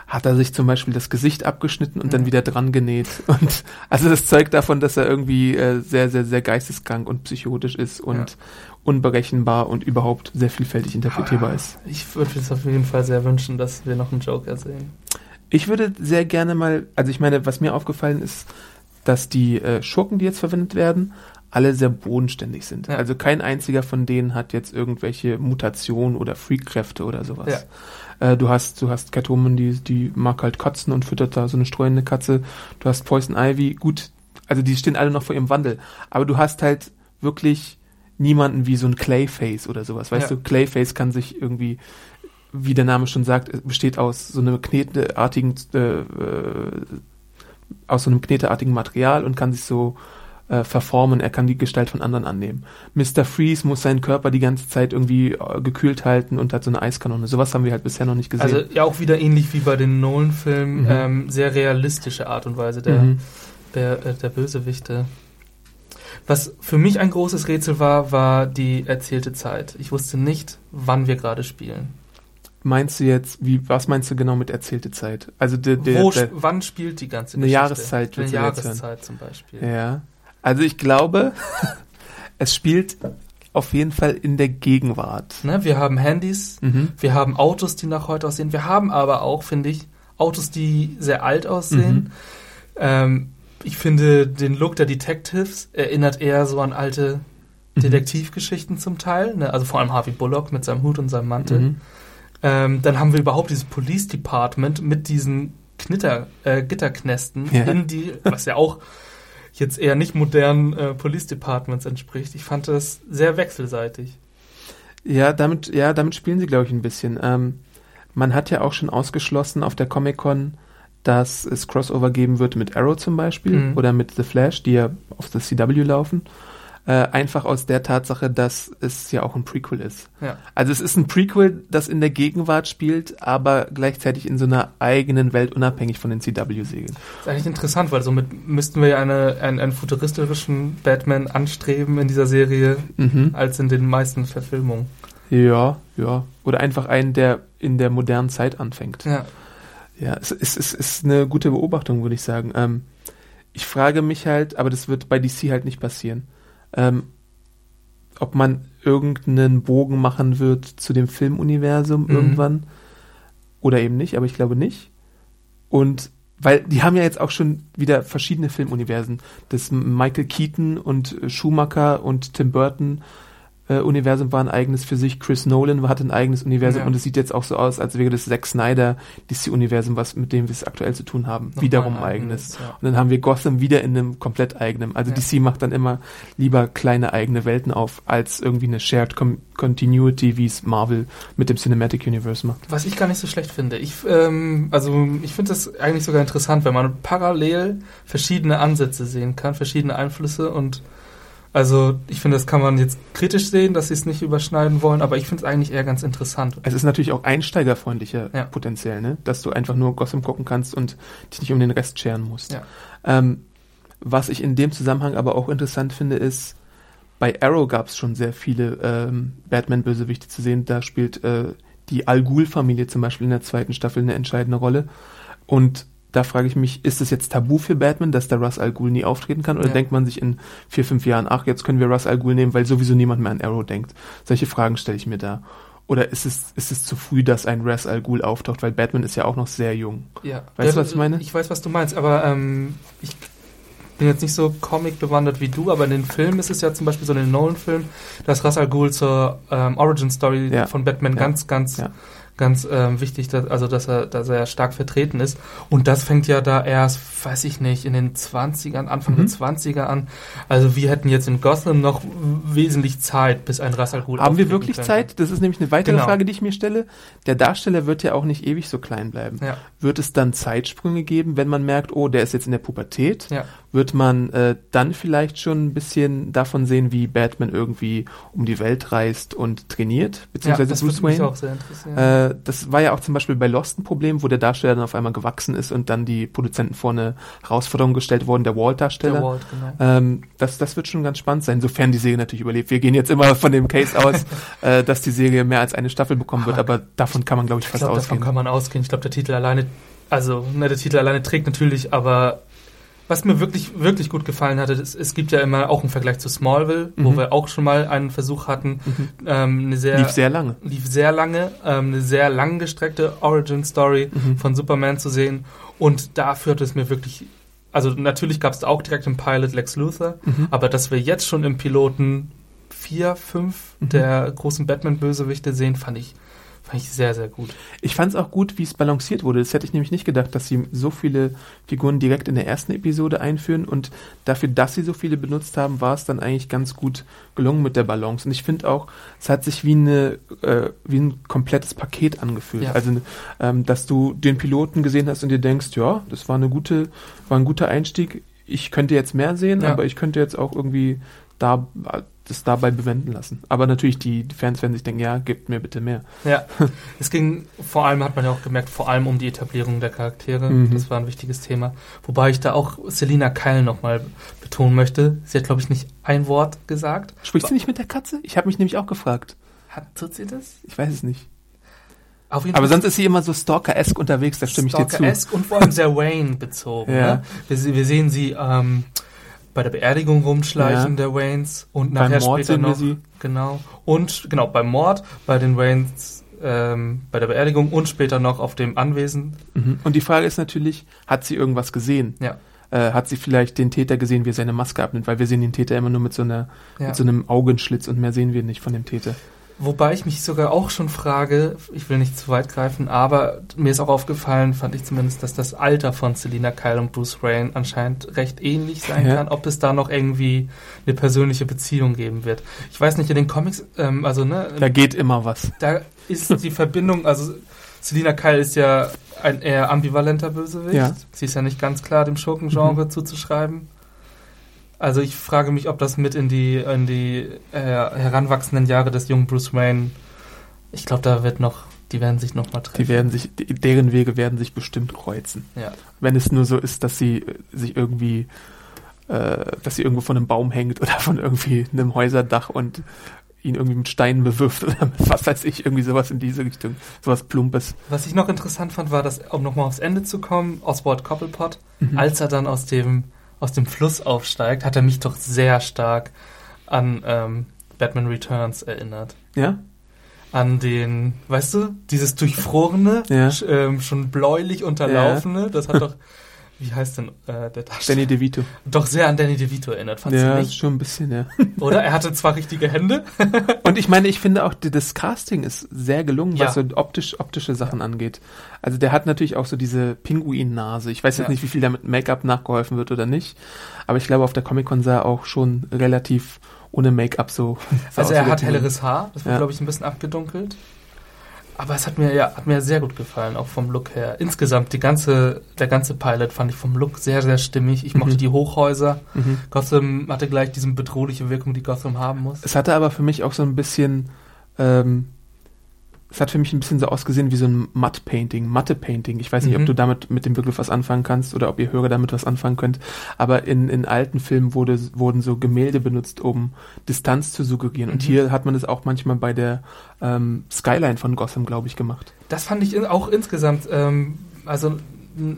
hat er sich zum Beispiel das Gesicht abgeschnitten und dann Mhm. wieder dran genäht. Und also das zeugt davon, dass er irgendwie äh, sehr, sehr, sehr geisteskrank und psychotisch ist und unberechenbar und überhaupt sehr vielfältig interpretierbar ist. Ich würde es auf jeden Fall sehr wünschen, dass wir noch einen Joker sehen. Ich würde sehr gerne mal, also ich meine, was mir aufgefallen ist, dass die äh, Schurken, die jetzt verwendet werden, alle sehr bodenständig sind. Ja. Also kein einziger von denen hat jetzt irgendwelche Mutationen oder Freak-Kräfte oder sowas. Äh, du hast, du hast Catwoman, die, die mag halt kotzen und füttert da so eine streunende Katze. Du hast Poison Ivy, gut, also die stehen alle noch vor ihrem Wandel. Aber du hast halt wirklich niemanden wie so ein Clayface oder sowas. Weißt Ja. du, Clayface kann sich irgendwie, wie der Name schon sagt, es besteht aus so einem kneteartigen, äh, äh, aus so einem kneteartigen Material und kann sich so äh, verformen, er kann die Gestalt von anderen annehmen. Mr. Freeze muss seinen Körper die ganze Zeit irgendwie äh, gekühlt halten und hat so eine Eiskanone. Sowas haben wir halt bisher noch nicht gesehen. Also ja auch wieder ähnlich wie bei den Nolan-Filmen, Mhm. ähm, sehr realistische Art und Weise der, Mhm. der, äh, der Bösewichte. Was für mich ein großes Rätsel war, war die erzählte Zeit. Ich wusste nicht, wann wir gerade spielen. meinst du jetzt, wie, was meinst du genau mit erzählte Zeit? Also der, der, Wo, der wann spielt die ganze Eine Geschichte? Jahreszeit, Eine du jetzt Jahreszeit zum Beispiel. ja. Also ich glaube, es spielt auf jeden Fall in der Gegenwart. Ne, wir haben Handys, Mhm. wir haben Autos, die nach heute aussehen. Wir haben aber auch, finde ich, Autos, die sehr alt aussehen. Mhm. Ähm, ich finde, den Look der Detectives erinnert eher so an alte Mhm. Detektivgeschichten zum Teil. Ne? Also vor allem Harvey Bullock mit seinem Hut und seinem Mantel. Mhm. Ähm, dann haben wir überhaupt dieses Police Department mit diesen Knitter, äh, Gitterknästen Ja. in die, was ja auch jetzt eher nicht modernen äh, Police Departments entspricht. Ich fand das sehr wechselseitig. Ja, damit, ja, damit spielen sie, glaube ich, ein bisschen. Ähm, man hat ja auch schon ausgeschlossen auf der Comic-Con, dass es Crossover geben wird mit Arrow zum Beispiel Mhm. oder mit The Flash, die ja auf der CW laufen. Äh, einfach aus der Tatsache, dass es ja auch ein Prequel ist. Ja. Also es ist ein Prequel, das in der Gegenwart spielt, aber gleichzeitig in so einer eigenen Welt unabhängig von den CW-Serien. ist eigentlich interessant, weil somit müssten wir ja eine, einen, einen futuristischen Batman anstreben in dieser Serie, Mhm. als in den meisten Verfilmungen. Ja, ja. Oder einfach einen, der in der modernen Zeit anfängt. Ja. Ja, es ist, es ist eine gute Beobachtung, würde ich sagen. Ähm, ich frage mich halt, aber das wird bei DC halt nicht passieren, ähm, ob man irgendeinen Bogen machen wird zu dem Filmuniversum Mhm. irgendwann oder eben nicht, aber ich glaube nicht. Und weil die haben ja jetzt auch schon wieder verschiedene Filmuniversen. Das Michael Keaton und Schumacher und Tim Burton äh, Universum war ein eigenes für sich. Chris Nolan hatte ein eigenes Universum Ja. und es sieht jetzt auch so aus, als wäre das Zack Snyder DC-Universum, was mit dem wir es aktuell zu tun haben, Nochmal wiederum ein eigenes. eigenes, ja. Und dann haben wir Gotham wieder in einem komplett eigenen. Also Ja. DC macht dann immer lieber kleine eigene Welten auf, als irgendwie eine Shared Com Continuity, wie es Marvel mit dem Cinematic Universe macht. Was ich gar nicht so schlecht finde. Ich, ähm, also ich finde das eigentlich sogar interessant, wenn man parallel verschiedene Ansätze sehen kann, verschiedene Einflüsse und also ich finde, das kann man jetzt kritisch sehen, dass sie es nicht überschneiden wollen, aber ich finde es eigentlich eher ganz interessant. Es ist natürlich auch einsteigerfreundlicher Ja. potenziell, ne? dass du einfach nur Gotham gucken kannst und dich nicht um den Rest scheren musst. Ja. Ähm, was ich in dem Zusammenhang aber auch interessant finde, ist, bei Arrow gab es schon sehr viele ähm, Batman-Bösewichte zu sehen. Da spielt äh, die Al Ghul-Familie zum Beispiel in der zweiten Staffel eine entscheidende Rolle. Und da frage ich mich, ist es jetzt tabu für Batman, dass der Russ Al Ghul nie auftreten kann? Oder Ja. denkt man sich in vier, fünf Jahren, ach, jetzt können wir Russ Al Ghul nehmen, weil sowieso niemand mehr an Arrow denkt? Solche Fragen stelle ich mir da. Oder ist es, ist es zu früh, dass ein Russ Al Ghul auftaucht? Weil Batman ist ja auch noch sehr jung. Ja. Weißt du, was ich meine? Ich weiß, was du meinst, aber ähm, ich bin jetzt nicht so Comic bewandert wie du, aber in den Filmen ist es ja zum Beispiel so in den Nolan-Filmen, dass Ra's al Ghul zur ähm, Origin-Story Ja. von Batman Ja. ganz, ganz, Ja. Ganz ähm, wichtig, dass, also dass er, dass er stark vertreten ist. Und das fängt ja da erst, weiß ich nicht, in den 20ern, Anfang Mhm. der 20er an. Also wir hätten jetzt in Gotham noch wesentlich Zeit, bis ein Ra's al Ghul Haben wir wirklich könnte. Zeit? Das ist nämlich eine weitere Genau. Frage, die ich mir stelle. Der Darsteller wird ja auch nicht ewig so klein bleiben. Ja. Wird es dann Zeitsprünge geben, wenn man merkt, oh, der ist jetzt in der Pubertät? Ja. Wird man äh, dann vielleicht schon ein bisschen davon sehen, wie Batman irgendwie um die Welt reist und trainiert? Ja, Beziehungsweise das Bruce Wayne? auch sehr interessieren. Äh, das war ja auch zum Beispiel bei Lost ein Problem, wo der Darsteller dann auf einmal gewachsen ist und dann die Produzenten vor eine Herausforderung gestellt wurden, der Walt-Darsteller. Der Walt, genau. Ähm, das, das wird schon ganz spannend sein, sofern die Serie natürlich überlebt. Wir gehen jetzt immer von dem Case aus, äh, dass die Serie mehr als eine Staffel bekommen wird, aber davon kann man, glaube ich, Ich fast glaube, davon ausgehen. kann man ausgehen. Ich glaube, der Titel alleine, also ne, der Titel alleine trägt natürlich, aber was mir wirklich, wirklich gut gefallen hatte, ist, es gibt ja immer auch einen Vergleich zu Smallville, wo Mhm. wir auch schon mal einen Versuch hatten, ähm, eine sehr, Lief sehr lange. lief sehr lange, ähm, eine sehr langgestreckte Origin-Story Mhm. von Superman zu sehen. Und dafür hat es mir wirklich, also natürlich gab es auch direkt im Pilot Lex Luthor, Mhm. aber dass wir jetzt schon im Piloten vier, fünf Mhm. der großen Batman-Bösewichte sehen, fand ich, fand ich sehr, sehr gut. Ich fand es auch gut, wie es balanciert wurde. Das hätte ich nämlich nicht gedacht, dass sie so viele Figuren direkt in der ersten Episode einführen und dafür, dass sie so viele benutzt haben, war es dann eigentlich ganz gut gelungen mit der Balance. Und ich finde auch, es hat sich wie eine äh, wie ein komplettes Paket angefühlt. Ja. Also, ähm, dass du den Piloten gesehen hast und dir denkst, ja, das war eine gute, war ein guter Einstieg. Ich könnte jetzt mehr sehen, Ja. aber ich könnte jetzt auch irgendwie da das dabei bewenden lassen. Aber natürlich, die die Fans werden sich denken, ja, gebt mir bitte mehr. Ja, es ging vor allem, hat man ja auch gemerkt, vor allem um die Etablierung der Charaktere. Mhm. Das war ein wichtiges Thema. Wobei ich da auch Selina Kyle nochmal betonen möchte. Sie hat, glaube ich, nicht ein Wort gesagt. Spricht sie nicht mit der Katze? Ich habe mich nämlich auch gefragt. Hat tut sie das? Ich weiß es nicht. Aber Fall sonst ist sie immer so Stalker-esque unterwegs, da stimme ich dir zu. Stalker-esque und vor allem sehr Wayne bezogen. Ja. Ne? Wir, wir sehen sie ähm, bei der Beerdigung rumschleichen Ja. der Waynes und Beim nachher Mord später sehen wir noch sie. genau und genau beim Mord bei den Waynes ähm, bei der Beerdigung und später noch auf dem Anwesen. Mhm. Und die Frage ist natürlich, hat sie irgendwas gesehen? Ja. Äh, hat sie vielleicht den Täter gesehen, wie er seine Maske abnimmt? Weil wir sehen den Täter immer nur mit so, einer, Ja. mit so einem Augenschlitz und mehr sehen wir nicht von dem Täter. Wobei ich mich sogar auch schon frage, ich will nicht zu weit greifen, aber mir ist auch aufgefallen, fand ich zumindest, dass das Alter von Selina Kyle und Bruce Wayne anscheinend recht ähnlich sein Ja. kann, ob es da noch irgendwie eine persönliche Beziehung geben wird. Ich weiß nicht, in den Comics, ähm, also ne, Da geht immer was. da ist die Verbindung, also Selina Kyle ist ja ein eher ambivalenter Bösewicht. Ja. Sie ist ja nicht ganz klar dem Schurkengenre zuzuschreiben. Also ich frage mich, ob das mit in die, in die äh, heranwachsenden Jahre des jungen Bruce Wayne, ich glaube, da wird noch, die werden sich noch mal treffen. Die werden sich, die, deren Wege werden sich bestimmt kreuzen. ja. Wenn es nur so ist, dass sie äh, sich irgendwie, äh, dass sie irgendwo von einem Baum hängt oder von irgendwie einem Häuserdach und ihn irgendwie mit Steinen bewirft oder was weiß ich, irgendwie sowas in diese Richtung. Sowas Plumpes. Was ich noch interessant fand, war, dass, um nochmal aufs Ende zu kommen, Oswald Cobblepot, Mhm. als er dann aus dem, aus dem Fluss aufsteigt, hat er mich doch sehr stark an ähm, Batman Returns erinnert. Ja? an den, weißt du, dieses durchfrorene, Ja. ähm, schon bläulich unterlaufene, das hat doch, wie heißt denn äh, der Darsteller? Danny DeVito. Doch sehr an Danny DeVito erinnert, fandst Ja, du nicht? schon ein bisschen, ja. Oder? Er hatte zwar richtige Hände, Und ich meine, ich finde auch, das Casting ist sehr gelungen, was Ja. so optisch, optische Sachen angeht. Also der hat natürlich auch so diese Pinguin-Nase. Ich weiß jetzt Ja. nicht, wie viel da mit Make-up nachgeholfen wird oder nicht. Aber ich glaube, auf der Comic-Con sah er auch schon relativ ohne Make-up so. also er hat helleres Haar, das wird Ja. glaube ich ein bisschen abgedunkelt. Aber es hat mir ja hat mir sehr gut gefallen, auch vom Look her. Insgesamt die ganze der ganze Pilot fand ich vom Look sehr sehr stimmig. Ich mochte Mhm. die Hochhäuser. Mhm. Gotham hatte gleich diese bedrohliche Wirkung, die Gotham haben muss. Es hatte aber für mich auch so ein bisschen, ähm, es hat für mich ein bisschen so ausgesehen wie so ein Matte-Painting, Matte-Painting. Ich weiß nicht, Mhm. ob du damit mit dem Begriff was anfangen kannst oder ob ihr Hörer damit was anfangen könnt. Aber in, in alten Filmen wurde, wurden so Gemälde benutzt, um Distanz zu suggerieren. Und Mhm. hier hat man das auch manchmal bei der ähm, Skyline von Gotham, glaube ich, gemacht. Das fand ich in, auch insgesamt, ähm, also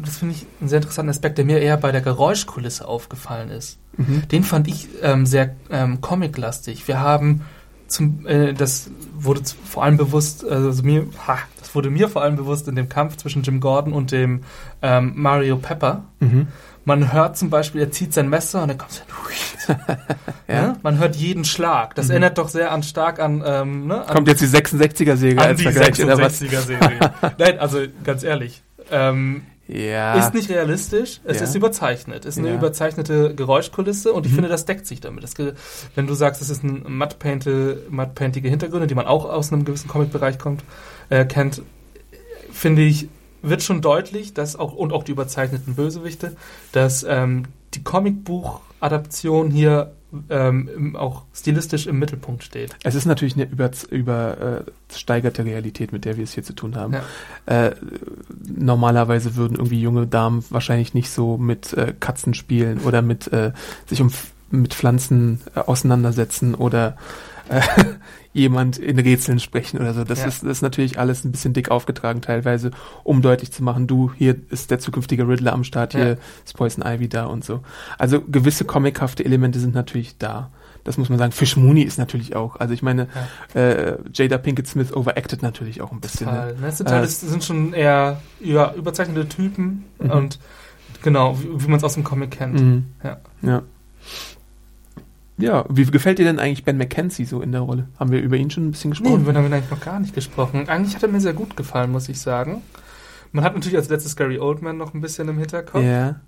das finde ich einen sehr interessanten Aspekt, der mir eher bei der Geräuschkulisse aufgefallen ist. Mhm. Den fand ich ähm, sehr ähm, comic-lastig. Wir haben zum, äh, das wurde vor allem bewusst, also mir, ha, das wurde mir vor allem bewusst in dem Kampf zwischen Jim Gordon und dem ähm, Mario Pepper. Mhm. Man hört zum Beispiel, er zieht sein Messer und er kommt so, Ja. ne? Man hört jeden Schlag. Das Mhm. erinnert doch sehr an stark an, ähm, ne? an, Kommt jetzt die 66er-Säge an als die Vergleich, oder was? 66er-Serie. Nein, also ganz ehrlich. Ähm, Ja. Ist nicht realistisch, es Ja. ist überzeichnet. Es ist eine Ja. überzeichnete Geräuschkulisse und ich Mhm. finde, das deckt sich damit. Das, wenn du sagst, es ist ein mattpaintige Hintergründe, die man auch aus einem gewissen Comic-Bereich kommt, äh, kennt, finde ich, wird schon deutlich, dass auch, und auch die überzeichneten Bösewichte, dass ähm, die Comicbuch-Adaption hier ähm, auch stilistisch im Mittelpunkt steht. Es ist natürlich eine über, übersteigerte Realität, mit der wir es hier zu tun haben. Ja. Äh, normalerweise würden irgendwie junge Damen wahrscheinlich nicht so mit äh, Katzen spielen oder mit äh, sich um mit Pflanzen äh, auseinandersetzen oder äh, jemand in Rätseln sprechen oder so. Das, Ja. ist, das ist natürlich alles ein bisschen dick aufgetragen teilweise, um deutlich zu machen, du, hier ist der zukünftige Riddler am Start, hier Ja. ist Poison Ivy da und so. Also gewisse comichafte Elemente sind natürlich da. Das muss man sagen. Fish Mooney ist natürlich auch. Also ich meine, äh, Jada Pinkett Smith overacted natürlich auch ein bisschen. Total. Ne? Ne? Es sind, Äh, halt, es sind schon eher über, überzeichnete Typen Mhm. und genau, wie, wie man es aus dem Comic kennt. Mhm. Ja. ja. Ja, wie gefällt dir denn eigentlich Ben McKenzie so in der Rolle? Haben wir über ihn schon ein bisschen Nee, gesprochen? über den haben wir eigentlich noch gar nicht gesprochen. Eigentlich hat er mir sehr gut gefallen, muss ich sagen. Man hat natürlich als letztes Gary Oldman noch ein bisschen im Hinterkopf. ja.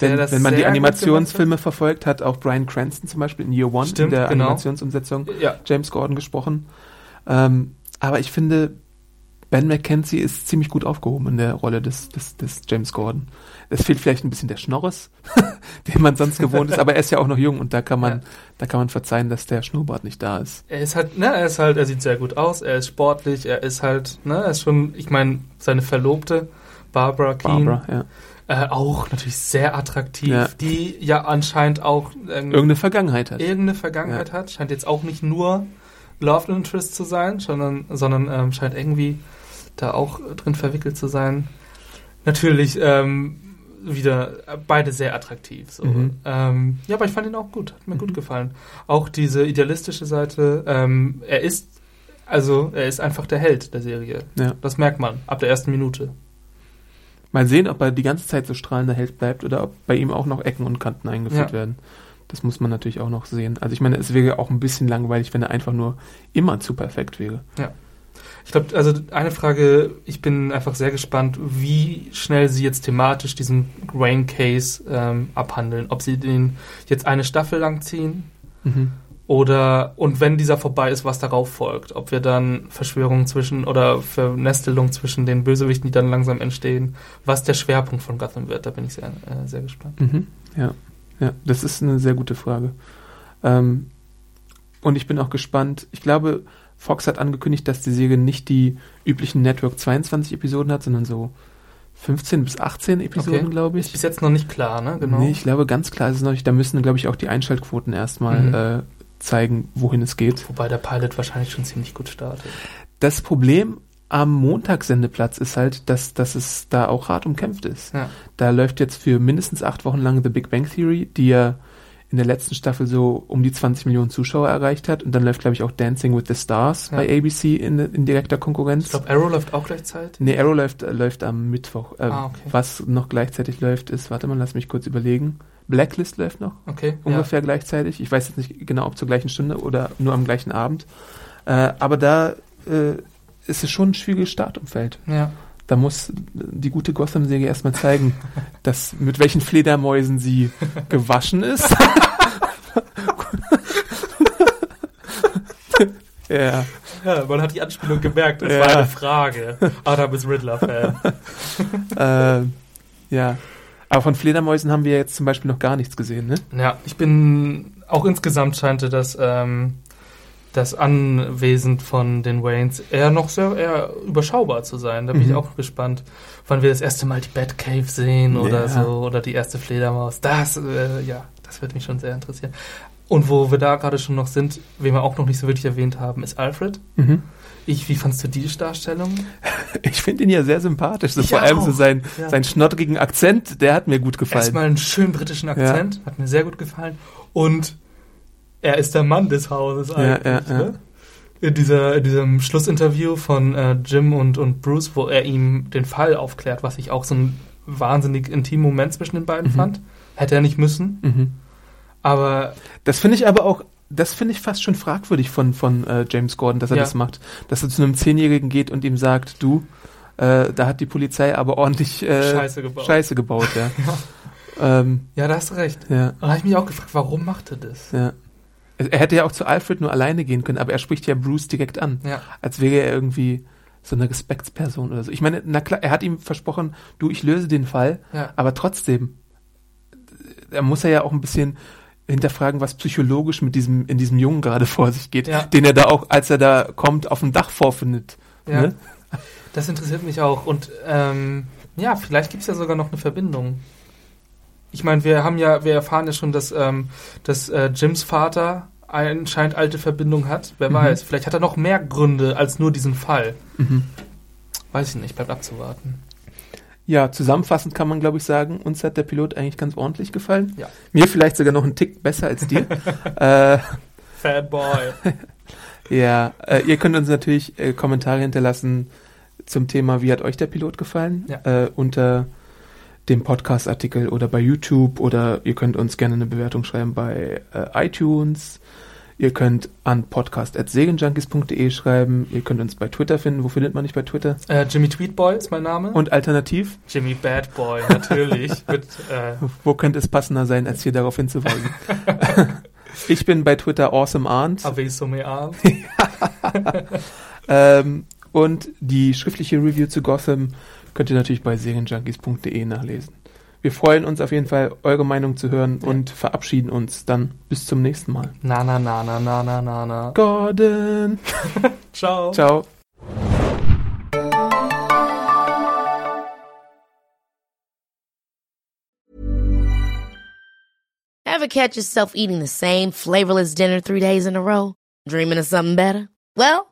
Denn, wenn man die Animationsfilme verfolgt, hat auch Brian Cranston zum Beispiel in Year One Stimmt, in der genau. Animationsumsetzung Ja, James Gordon gesprochen. Ähm, aber ich finde, Ben McKenzie ist ziemlich gut aufgehoben in der Rolle des, des, des James Gordon. Es fehlt vielleicht ein bisschen der Schnorres, den man sonst gewohnt ist, aber er ist ja auch noch jung und da kann man, Ja. da kann man verzeihen, dass der Schnurrbart nicht da ist. er ist halt, ne, er ist halt, er sieht sehr gut aus, er ist sportlich, er ist halt, ne, er ist schon, ich meine, seine Verlobte, Barbara Keane, Barbara, ja. äh, auch natürlich sehr attraktiv, Ja. die ja anscheinend auch irgendwie Irgendeine Vergangenheit hat. irgendeine Vergangenheit hat, scheint jetzt auch nicht nur Love Interest zu sein, sondern, sondern ähm, scheint irgendwie da auch drin verwickelt zu sein. Natürlich ähm, wieder beide sehr attraktiv. So. Mhm. Ähm, ja, aber ich fand ihn auch gut, hat mir gut gefallen. Auch diese idealistische Seite. Ähm, er ist also er ist einfach der Held der Serie. Ja. Das merkt man ab der ersten Minute. Mal sehen, ob er die ganze Zeit so strahlender Held bleibt oder ob bei ihm auch noch Ecken und Kanten eingeführt Ja. werden. Das muss man natürlich auch noch sehen. Also ich meine, es wäre auch ein bisschen langweilig, wenn er einfach nur immer zu perfekt wäre. Ich glaube, also eine Frage, ich bin einfach sehr gespannt, wie schnell sie jetzt thematisch diesen Rain Case ähm, abhandeln. Ob sie den jetzt eine Staffel lang ziehen Mhm. oder und wenn dieser vorbei ist, was darauf folgt. Ob wir dann Verschwörungen zwischen oder Vernestelung zwischen den Bösewichten, die dann langsam entstehen, was der Schwerpunkt von Gotham wird, da bin ich sehr, äh, sehr gespannt. Mhm. Ja. ja, das ist eine sehr gute Frage. Ähm, und ich bin auch gespannt. Ich glaube, Fox hat angekündigt, dass die Serie nicht die üblichen Network 22 Episoden hat, sondern so 15 bis 18 Episoden, Okay. glaube Ist ich. bis jetzt noch nicht klar, ne? Genau. Nee, ich glaube, ganz klar ist es noch nicht. Da müssen, glaube ich, auch die Einschaltquoten erstmal Mhm. äh, zeigen, wohin es geht. Wobei der Pilot wahrscheinlich schon ziemlich gut startet. Das Problem am Montagssendeplatz ist halt, dass, dass es da auch hart umkämpft ist. Ja. Da läuft jetzt für mindestens acht Wochen lang The Big Bang Theory, die ja in der letzten Staffel so um die 20 Millionen Zuschauer erreicht hat. Und dann läuft, glaube ich, auch Dancing with the Stars Ja. bei ABC in, in direkter Konkurrenz. Ich glaube, Arrow läuft auch gleichzeitig. Nee, Arrow läuft, läuft am Mittwoch. Äh, Ah, okay. Was noch gleichzeitig läuft, ist, warte mal, lass mich kurz überlegen. Blacklist läuft noch Okay. ungefähr gleichzeitig. Ich weiß jetzt nicht genau, ob zur gleichen Stunde oder nur am gleichen Abend. Äh, aber da äh, ist es schon ein schwieriges Startumfeld. Ja. Da muss die gute Gotham-Serie erstmal zeigen, dass mit welchen Fledermäusen sie gewaschen ist. ja, Ja, man hat die Anspielung gemerkt. Es Ja. war eine Frage. Adam ist Riddler-Fan. äh, ja. Aber von Fledermäusen haben wir jetzt zum Beispiel noch gar nichts gesehen, ne? Ja, ich bin auch insgesamt scheinte das ähm, das Anwesen von den Waynes eher noch sehr eher überschaubar zu sein. Da bin ich Mhm. auch gespannt, wann wir das erste Mal die Batcave sehen oder Ja. so oder die erste Fledermaus. Das äh, ja, das wird mich schon sehr interessieren. Und wo wir da gerade schon noch sind, wen wir auch noch nicht so wirklich erwähnt haben, ist Alfred. Mhm. Ich, wie fandst du die Darstellung? Ich finde ihn ja sehr sympathisch. So Ich vor allem so auch. sein, Ja. seinen schnoddrigen Akzent, der hat mir gut gefallen. Erstmal einen schönen britischen Akzent, hat mir sehr gut gefallen. Und er ist der Mann des Hauses eigentlich. ja, ja. Ne? In, dieser, in diesem Schlussinterview von äh, Jim und, und Bruce, wo er ihm den Fall aufklärt, was ich auch so ein wahnsinnig intimen Moment zwischen den beiden Mhm. fand. Hätte er nicht müssen. Mhm. Aber Das finde ich aber auch, das finde ich fast schon fragwürdig von, von äh, James Gordon, dass er Ja. das macht. Dass er zu einem Zehnjährigen geht und ihm sagt, du, äh, da hat die Polizei aber ordentlich äh, Scheiße gebaut. Scheiße gebaut, ja. ähm, ja, da hast du recht. ja, Da habe ich mich auch gefragt, warum macht er das? ja. Er hätte ja auch zu Alfred nur alleine gehen können, aber er spricht ja Bruce direkt an, Ja. als wäre er irgendwie so eine Respektsperson oder so. Ich meine, na klar, er hat ihm versprochen, du, ich löse den Fall, Ja. aber trotzdem, da muss er ja auch ein bisschen hinterfragen, was psychologisch mit diesem, in diesem Jungen gerade vor sich geht, Ja. den er da auch, als er da kommt, auf dem Dach vorfindet. Ja. Ne? Das interessiert mich auch. Und ähm, ja, vielleicht gibt es ja sogar noch eine Verbindung. Ich meine, wir haben ja, wir erfahren ja schon, dass, ähm, dass äh, Jims Vater anscheinend alte Verbindung hat. Wer Mhm. weiß. Vielleicht hat er noch mehr Gründe als nur diesen Fall. Mhm. Weiß ich nicht, bleibt abzuwarten. Ja, zusammenfassend kann man, glaube ich, sagen, uns hat der Pilot eigentlich ganz ordentlich gefallen. Ja. Mir vielleicht sogar noch einen Tick besser als dir. äh, Fanboy. ja, äh, ihr könnt uns natürlich äh, Kommentare hinterlassen zum Thema, wie hat euch der Pilot gefallen? Ja. Äh, unter dem Podcast-Artikel oder bei YouTube oder ihr könnt uns gerne eine Bewertung schreiben bei äh, iTunes. Ihr könnt an podcast.segenjunkies.de schreiben. Ihr könnt uns bei Twitter finden. Wo findet man nicht bei Twitter? äh, Jimmy Tweetboy ist mein Name. Und alternativ, Jimmy Badboy, natürlich. Mit, äh, wo könnte es passender sein, als hier darauf hinzuweisen? ich bin bei Twitter awesomearnt. Aviso me an. Ähm, und die schriftliche Review zu Gotham könnt ihr natürlich bei serienjunkies.de nachlesen. Wir freuen uns auf jeden Fall, eure Meinung zu hören und verabschieden uns dann bis zum nächsten Mal. Na, na, na, na, na, na, na, na. Gordon! Ciao. Ciao! Ever catch yourself eating the same flavorless dinner three days in a row? Dreaming of something better? Well,